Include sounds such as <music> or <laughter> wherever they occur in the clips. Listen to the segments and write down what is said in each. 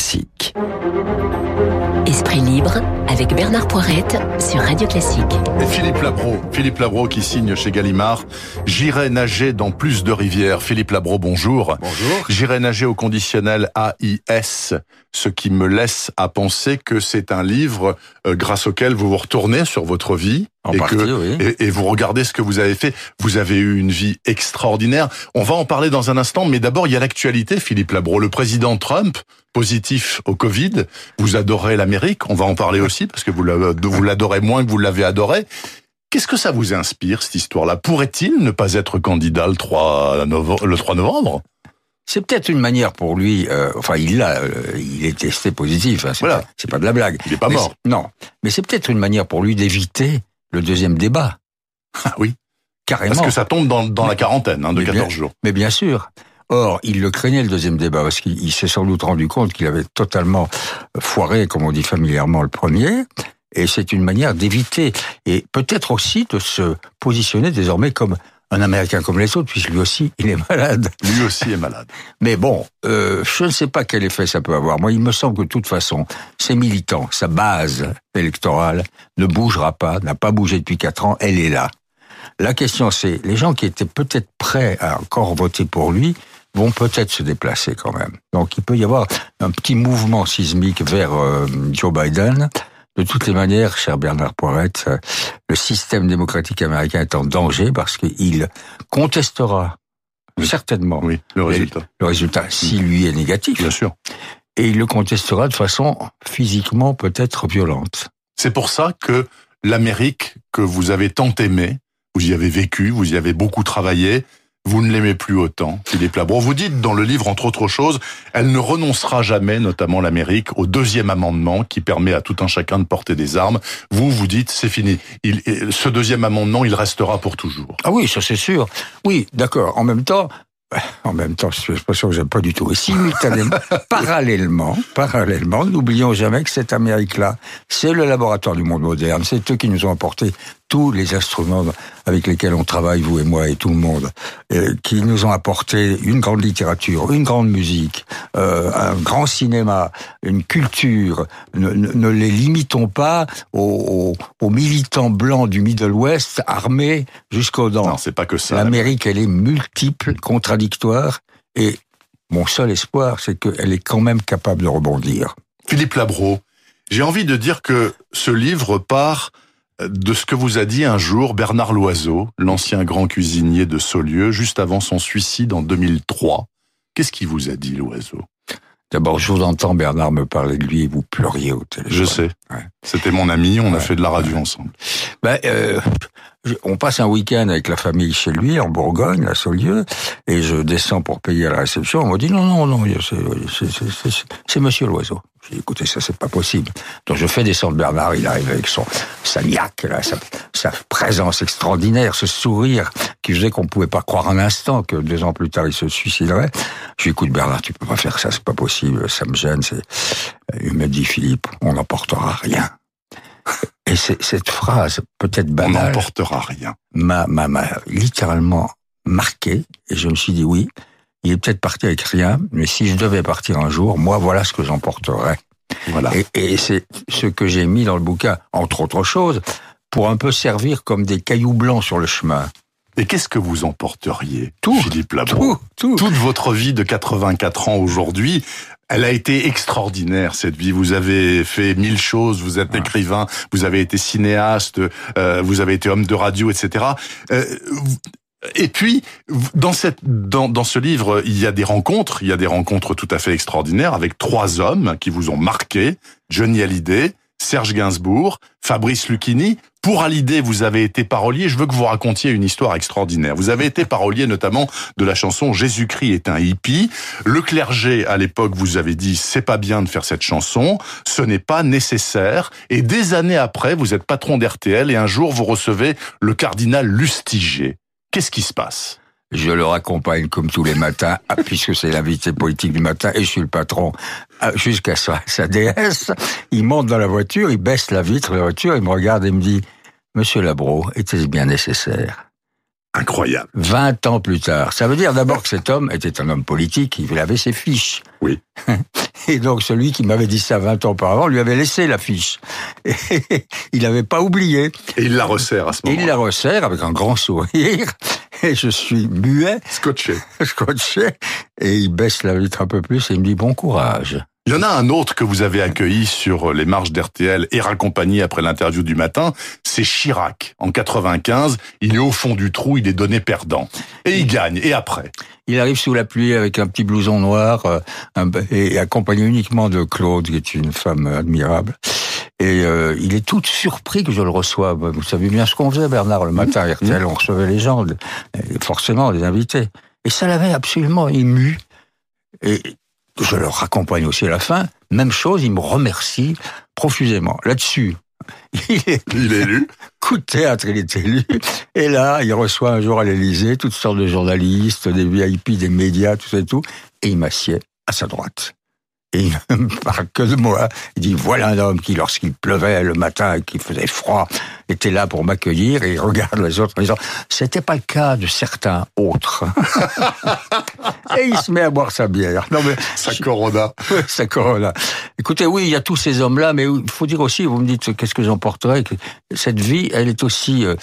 Classique. Esprit libre avec Bernard Poirette sur Radio Classique. Et Philippe Labro, Philippe Labro qui signe chez Gallimard. J'irai nager dans plus de rivières. Philippe Labro, bonjour. Bonjour. J'irai nager au conditionnel AIS, ce qui me laisse à penser que c'est un livre euh, grâce auquel vous vous retournez sur votre vie. En et, partie, que, oui. et, et vous regardez ce que vous avez fait. Vous avez eu une vie extraordinaire. On va en parler dans un instant, mais d'abord il y a l'actualité, Philippe Labro. Le président Trump, positif au Covid. Vous adorez l'Amérique. On va en parler aussi parce que vous la- vous l'adorez moins que vous l'avez adoré. Qu'est-ce que ça vous inspire, cette histoire-là? Pourrait-il ne pas être candidat le 3 novembre, le 3 novembre? C'est peut-être une manière pour lui, euh, enfin il l'a, euh, il est testé positif, hein, c'est Voilà. pas, c'est pas de la blague. Il n'est pas mort. Non, mais c'est peut-être une manière pour lui d'éviter le deuxième débat. Ah oui, Carrément. parce que ça tombe dans, dans la quarantaine hein, de Mais bien- 14 jours. Mais bien sûr. Or, il le craignait le deuxième débat parce qu'il il s'est sans doute rendu compte qu'il avait totalement foiré, comme on dit familièrement, le premier. Et c'est une manière d'éviter et peut-être aussi de se positionner désormais comme un Américain comme les autres, puisque lui aussi il est malade. Lui aussi est malade. <laughs> Mais bon, euh, je ne sais pas quel effet ça peut avoir. Moi, il me semble que de toute façon, ses militants, sa base électorale ne bougera pas, n'a pas bougé depuis quatre ans, elle est là. La question, c'est les gens qui étaient peut-être prêts à encore voter pour lui vont peut-être se déplacer quand même. Donc, il peut y avoir un petit mouvement sismique vers euh, Joe Biden. De toutes les manières, cher Bernard Poirette, euh, le système démocratique américain est en danger parce qu'il contestera Oui. certainement Oui, le résultat. le résultat, s'il lui est négatif, Bien sûr. et il le contestera de façon physiquement peut-être violente. C'est pour ça que l'Amérique que vous avez tant aimée, vous y avez vécu, vous y avez beaucoup travaillé, vous ne l'aimez plus autant, Philippe Labro. Vous dites dans le livre, entre autres choses, elle ne renoncera jamais, notamment l'Amérique, au deuxième amendement qui permet à tout un chacun de porter des armes. Vous, vous dites, c'est fini. Il, ce deuxième amendement, il restera pour toujours. Ah oui, ça c'est sûr. Oui, d'accord. En même temps, en même temps, c'est une expression que j'aime pas du tout. Et simultanément, <laughs> parallèlement, parallèlement, n'oublions jamais que cette Amérique-là, c'est le laboratoire du monde moderne. C'est eux qui nous ont apporté tous les instruments avec lesquels on travaille, vous et moi et tout le monde, euh, qui nous ont apporté une grande littérature, une grande musique, euh, un grand cinéma, une culture. Ne, ne- ne les limitons pas aux, aux- aux militants blancs du Middle West armés jusqu'aux dents. Non, c'est pas que ça. L'Amérique, elle est multiple, contradictoire, et mon seul espoir, c'est qu'elle est quand même capable de rebondir. Philippe Labro, j'ai envie de dire que ce livre part de ce que vous a dit un jour Bernard Loiseau, l'ancien grand cuisinier de Saulieu, juste avant son suicide en 2003. Qu'est-ce qu'il vous a dit, Loiseau? D'abord, je vous entends, Bernard, me parler de lui et vous pleuriez au téléphone. Je sais. Ouais. C'était mon ami, on a fait de la radio ensemble. Ben, euh, on passe un week-end avec la famille chez lui, en Bourgogne, à Saulieu, et je descends pour payer à la réception. On m'a dit non, non, non, c'est- Monsieur Loiseau. J'ai dit, écoutez, ça c'est pas possible. Donc je fais descendre Bernard, il arrive avec son sa niaque, sa, présence extraordinaire, ce sourire qui faisait qu'on pouvait pas croire un instant que deux ans plus tard il se suiciderait. Je lui écoute Bernard, tu peux pas faire ça, c'est pas possible, ça me gêne. Il me dit Philippe, on n'emportera rien. Et cette phrase, peut-être On banale, n'emportera rien. m'a, m'a, m'a littéralement marqué. Et je me suis dit, oui, il est peut-être parti avec rien, mais si je devais partir un jour, moi, voilà ce que j'emporterais. Voilà. Et, et c'est ce que j'ai mis dans le bouquin, entre autres choses, pour un peu servir comme des cailloux blancs sur le chemin. Et qu'est-ce que vous emporteriez, Tout, Philippe Labro Tout, tout. Toute votre vie de 84 ans aujourd'hui, elle a été extraordinaire cette vie. Vous avez fait mille choses. Vous êtes écrivain, vous avez été cinéaste, euh, vous avez été homme de radio, etc. Euh, et puis, dans cette, dans, dans ce livre, il y a des rencontres. Il y a des rencontres tout à fait extraordinaires avec trois hommes qui vous ont marqué Johnny Hallyday, Serge Gainsbourg, Fabrice Lucchini. Pour Hallyday, vous avez été parolier. Je veux que vous racontiez une histoire extraordinaire. Vous avez été parolier <laughs> notamment de la chanson Jésus-Christ est un hippie. Le clergé, à l'époque, vous avez dit c'est pas bien de faire cette chanson, ce n'est pas nécessaire. Et des années après, vous êtes patron d'RTL et un jour vous recevez le cardinal Lustiger. Qu'est-ce qui se passe? Je le raccompagne comme tous les matins, <laughs> ah, puisque c'est l'invité politique du matin et je suis le patron, ah, jusqu'à sa, sa déesse. Il monte dans la voiture, il baisse la vitre de la voiture, il me regarde et me dit, Monsieur Labro, était-ce bien nécessaire? Incroyable. 20 ans plus tard. Ça veut dire d'abord que cet homme était un homme politique, il avait ses fiches. Oui. <laughs> Et donc celui qui m'avait dit ça 20 ans auparavant lui avait laissé l'affiche. <laughs> Et il n'avait pas oublié. Et il la resserre à ce moment-là. Il la resserre avec un grand sourire. Et je suis muet. Scotché. <laughs> Scotché. Et il baisse la vitre un peu plus et il me dit bon courage. Il y en a un autre que vous avez accueilli sur les marches d'RTL et raccompagné après l'interview du matin, c'est Chirac. En 95, il est au fond du trou, il est donné perdant. Et il gagne. Et après? Il arrive sous la pluie avec un petit blouson noir euh, et accompagné uniquement de Claude, qui est une femme admirable. Et euh, il est tout surpris que je le reçoive. Vous savez bien ce qu'on faisait, Bernard, le matin à RTL, on recevait les gens, forcément les invités. Et ça l'avait absolument ému. Et je leur raccompagne aussi à la fin. Même chose, il me remercie profusément. Là-dessus, <laughs> il est, il est élu. Coup de théâtre, il est élu. Et là, il reçoit un jour à l'Élysée toutes sortes de journalistes, des VIP, des médias, tout ça et tout. Et il m'assied à sa droite. Et il ne parle que de moi. Il dit, voilà un homme qui, lorsqu'il pleuvait le matin et qu'il faisait froid, était là pour m'accueillir et il <laughs> regarde les autres en disant, c'était pas le cas de certains autres. <laughs> et il se met à boire sa bière. Non mais, <laughs> sa corona. sa corona. Écoutez, oui, il y a tous ces hommes-là, mais il faut dire aussi, vous me dites, qu'est-ce que j'emporterais Cette vie, elle est aussi euh,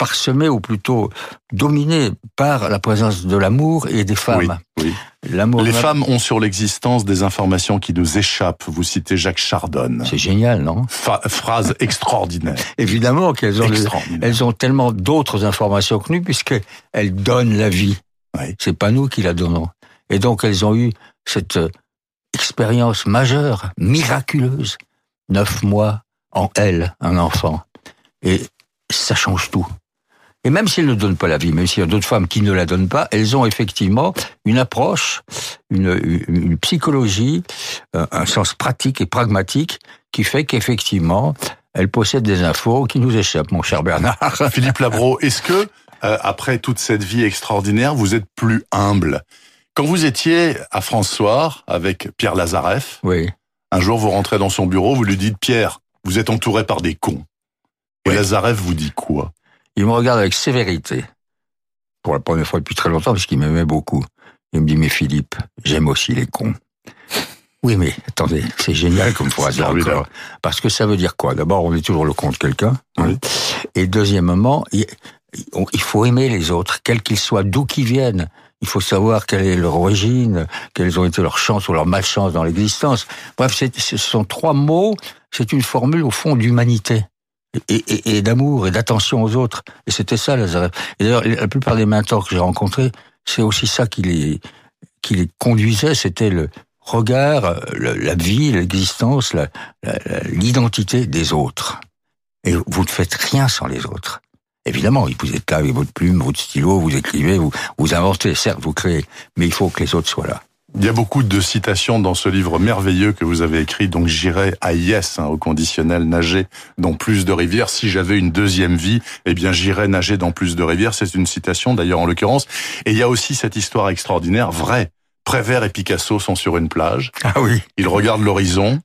parsemé ou plutôt dominé par la présence de l'amour et des femmes. Oui, L'amour. Les femmes ont sur l'existence des informations qui nous échappent. Vous citez Jacques Chardonne. C'est génial, non? Phrase extraordinaire. <laughs> Évidemment qu'elles ont, elles ont tellement d'autres informations que nous puisque elles donnent la vie. Oui. C'est pas nous qui la donnons. Et donc elles ont eu cette euh, expérience majeure, miraculeuse. Neuf mois en elle, un enfant. Et ça change tout. Et même si elles ne donnent pas la vie, même s'il y a d'autres femmes qui ne la donnent pas, elles ont effectivement une approche, une, une psychologie, euh, un sens pratique et pragmatique qui fait qu'effectivement, elles possèdent des infos qui nous échappent, mon cher Bernard. <laughs> Philippe Labro, est-ce que, euh, après toute cette vie extraordinaire, vous êtes plus humble? Quand vous étiez à François avec Pierre Lazareff, oui. un jour vous rentrez dans son bureau, vous lui dites, Pierre, vous êtes entouré par des cons. Et Lazareff vous dit quoi? Il me regarde avec sévérité, pour la première fois depuis très longtemps, parce qu'il m'aimait beaucoup. Il me dit, mais Philippe, j'aime aussi les cons. Oui, mais attendez, c'est génial comme <laughs> phrase. Parce que ça veut dire quoi? D'abord, on est toujours le con de quelqu'un. Hein. Et deuxièmement, il, faut aimer les autres, quels qu'ils soient, d'où qu'ils viennent. Il faut savoir quelle est leur origine, quelles ont été leurs chances ou leurs malchances dans l'existence. Bref, ce sont trois mots, c'est une formule au fond d'humanité et, d'amour et d'attention aux autres. Et c'était ça, Lazare. Et d'ailleurs, la plupart des mentors que j'ai rencontrés, c'est aussi ça qui les, qui les conduisait, c'était le regard, la vie, l'existence, l'identité des autres. Et vous ne faites rien sans les autres. Évidemment, vous êtes là avec votre plume, votre stylo, vous écrivez, vous, vous inventez, certes, vous créez, mais il faut que les autres soient là. Il y a beaucoup de citations dans ce livre merveilleux que vous avez écrit, donc j'irai à Yes, hein, au conditionnel, nager dans plus de rivières. Si j'avais une deuxième vie, eh bien j'irais nager dans plus de rivières. C'est une citation d'ailleurs en l'occurrence. Et il y a aussi cette histoire extraordinaire, vraie. Prévert et Picasso sont sur une plage. Ah oui. Ils regardent l'horizon.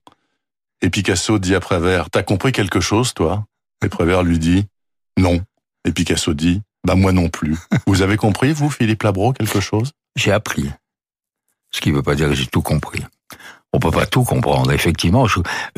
Et Picasso dit à Prévert, t'as compris quelque chose, toi? Et Prévert lui dit, non. Et Picasso dit, bah moi non plus. vous avez compris, vous, Philippe Labro, quelque chose? J'ai appris. Ce qui ne veut pas dire que j'ai tout compris. On peut pas tout comprendre. Effectivement,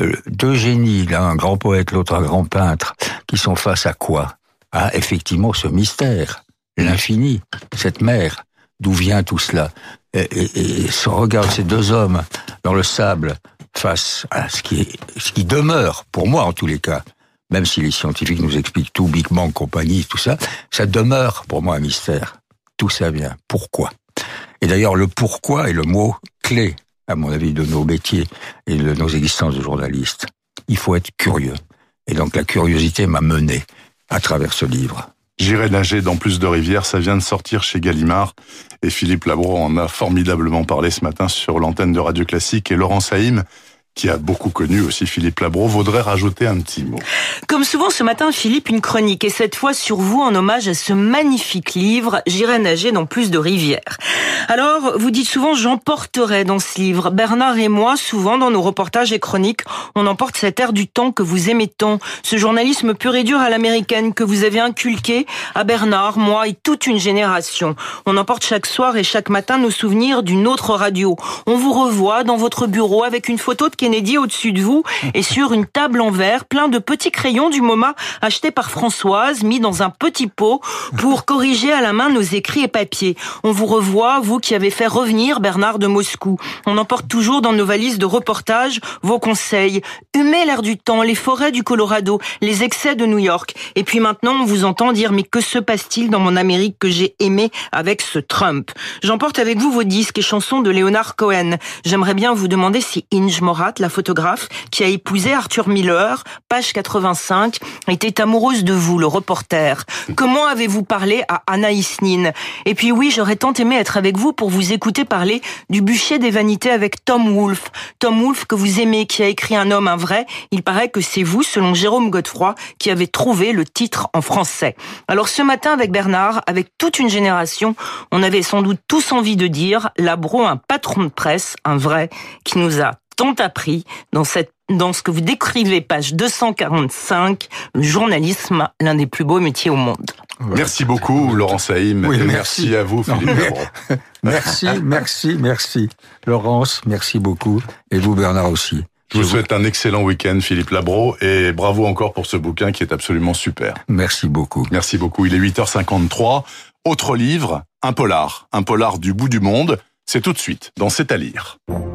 euh, deux génies, l'un un grand poète, l'autre un grand peintre, qui sont face à quoi? À effectivement ce mystère, l'infini, cette mer. D'où vient tout cela? Et, ce regard ces deux hommes dans le sable face à ce qui, ce qui demeure, pour moi en tous les cas, même si les scientifiques nous expliquent tout, Big Bang, compagnie, tout ça, ça demeure pour moi un mystère. Tout ça vient? Pourquoi? Et d'ailleurs, le pourquoi est le mot clé, à mon avis, de nos métiers et de nos existences de journalistes. Il faut être curieux. Et donc la curiosité m'a mené à travers ce livre. J'irai nager dans plus de rivières, ça vient de sortir chez Gallimard. Et Philippe Labro en a formidablement parlé ce matin sur l'antenne de Radio Classique. Et Laurent Saïm qui a beaucoup connu aussi Philippe Labro, vaudrait rajouter un petit mot. Comme souvent ce matin, Philippe, une chronique, et cette fois sur vous en hommage à ce magnifique livre, J'irai nager dans plus de rivières. Alors, vous dites souvent j'emporterai dans ce livre. Bernard et moi, souvent dans nos reportages et chroniques, on emporte cet air du temps que vous aimez tant, ce journalisme pur et dur à l'américaine que vous avez inculqué à Bernard, moi et toute une génération. On emporte chaque soir et chaque matin nos souvenirs d'une autre radio. On vous revoit dans votre bureau avec une photo de Kennedy au-dessus de vous et sur une table en verre plein de petits crayons du MoMA achetés par Françoise, mis dans un petit pot pour corriger à la main nos écrits et papiers. On vous revoit, vous qui avez fait revenir Bernard de Moscou. On emporte toujours dans nos valises de reportage vos conseils. Humez l'air du temps, les forêts du Colorado, les excès de New York. Et puis maintenant, on vous entend dire mais que se passe-t-il dans mon Amérique que j'ai aimé avec ce Trump? J'emporte avec vous vos disques et chansons de Leonard Cohen. J'aimerais bien vous demander si Inge La photographe qui a épousé Arthur Miller, page 85, était amoureuse de vous, le reporter. Comment avez-vous parlé à Anaïs Nin Et puis oui, j'aurais tant aimé être avec vous pour vous écouter parler du bûcher des vanités avec Tom Wolfe. Tom Wolfe que vous aimez, qui a écrit Un homme, un vrai. Il paraît que c'est vous, selon Jérôme Godefroy, qui avez trouvé le titre en français. Alors ce matin avec Bernard, avec toute une génération, on avait sans doute tous envie de dire Labro, un patron de presse, un vrai, qui nous a tant appris dans cette dans ce que vous décrivez, page 245, le journalisme, l'un des plus beaux métiers au monde. Merci beaucoup, Laurent Saïm. Oui, et merci. merci à vous, Philippe Non. <laughs> Merci, merci, merci. Laurence, merci beaucoup. Et vous, Bernard aussi. Je vous souhaite un excellent week-end, Philippe Labro, et bravo encore pour ce bouquin qui est absolument super. Merci beaucoup. Merci beaucoup. Il est 8h53. Autre livre, un polar. Un polar du bout du monde. C'est tout de suite dans C'est à lire.